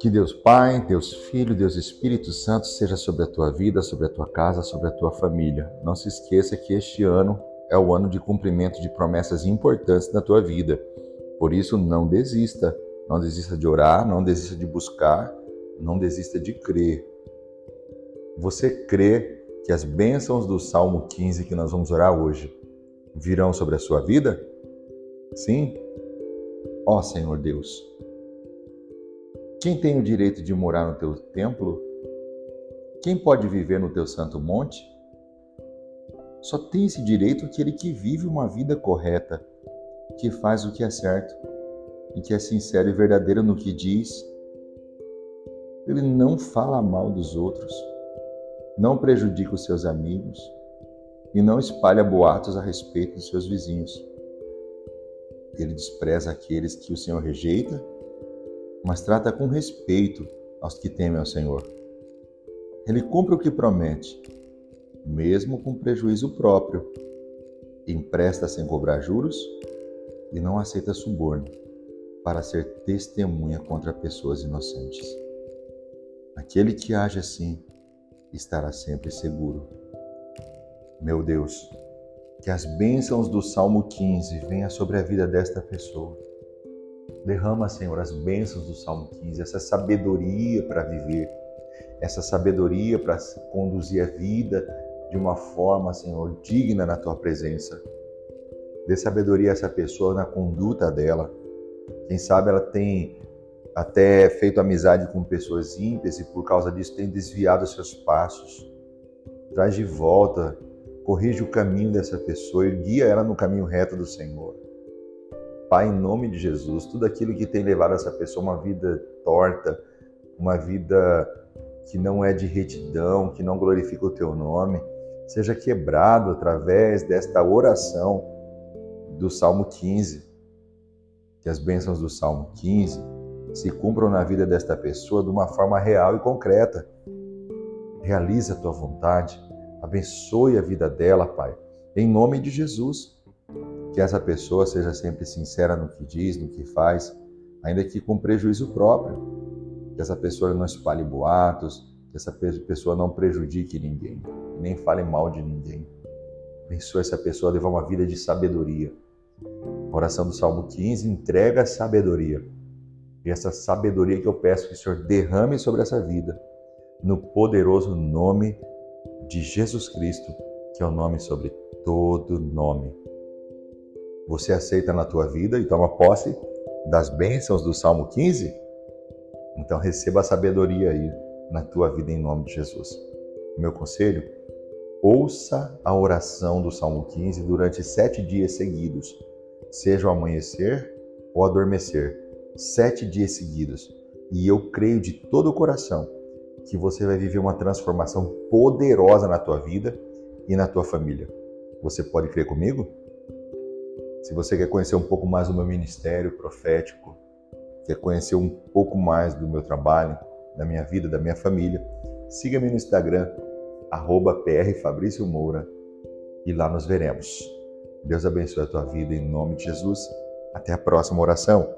Que Deus Pai, Deus Filho, Deus Espírito Santo seja sobre a tua vida, sobre a tua casa, sobre a tua família. Não se esqueça que este ano é o ano de cumprimento de promessas importantes na tua vida. Por isso, não desista. Não desista de orar, não desista de buscar, não desista de crer. Você crê que as bênçãos do Salmo 15 que nós vamos orar hoje virão sobre a sua vida? Sim? Ó Senhor Deus, quem tem o direito de morar no teu templo? Quem pode viver no teu santo monte? Só tem esse direito aquele que vive uma vida correta, que faz o que é certo e que é sincero e verdadeiro no que diz. Ele não fala mal dos outros, não prejudica os seus amigos e não espalha boatos a respeito dos seus vizinhos. Ele despreza aqueles que o Senhor rejeita mas trata com respeito aos que temem ao Senhor. Ele cumpre o que promete, mesmo com prejuízo próprio. Empresta sem cobrar juros e não aceita suborno para ser testemunha contra pessoas inocentes. Aquele que age assim estará sempre seguro. Meu Deus, que as bênçãos do Salmo 15 venham sobre a vida desta pessoa Derrama, Senhor, as bênçãos do Salmo 15, essa sabedoria para viver, essa sabedoria para conduzir a vida de uma forma, Senhor, digna na tua presença. Dê sabedoria a essa pessoa na conduta dela. Quem sabe ela tem até feito amizade com pessoas ímpias e por causa disso tem desviado seus passos. Traz de volta, corrige o caminho dessa pessoa e guia ela no caminho reto do Senhor. Pai, em nome de Jesus, tudo aquilo que tem levado essa pessoa a uma vida torta, uma vida que não é de retidão, que não glorifica o teu nome, seja quebrado através desta oração do Salmo 15. Que as bênçãos do Salmo 15 se cumpram na vida desta pessoa de uma forma real e concreta. Realize a tua vontade, abençoe a vida dela, Pai, em nome de Jesus que essa pessoa seja sempre sincera no que diz, no que faz, ainda que com prejuízo próprio. Que essa pessoa não espalhe boatos, que essa pessoa não prejudique ninguém, nem fale mal de ninguém. Abençoa essa pessoa a levar uma vida de sabedoria. A oração do Salmo 15 entrega sabedoria. E essa sabedoria que eu peço que o Senhor derrame sobre essa vida, no poderoso nome de Jesus Cristo, que é o nome sobre todo nome você aceita na tua vida e toma posse das bênçãos do Salmo 15? Então receba a sabedoria aí na tua vida em nome de Jesus. Meu conselho: ouça a oração do Salmo 15 durante sete dias seguidos, seja o amanhecer ou adormecer, sete dias seguidos. E eu creio de todo o coração que você vai viver uma transformação poderosa na tua vida e na tua família. Você pode crer comigo? Se você quer conhecer um pouco mais do meu ministério profético, quer conhecer um pouco mais do meu trabalho, da minha vida, da minha família, siga-me no Instagram, arroba Moura, e lá nos veremos. Deus abençoe a tua vida em nome de Jesus. Até a próxima oração.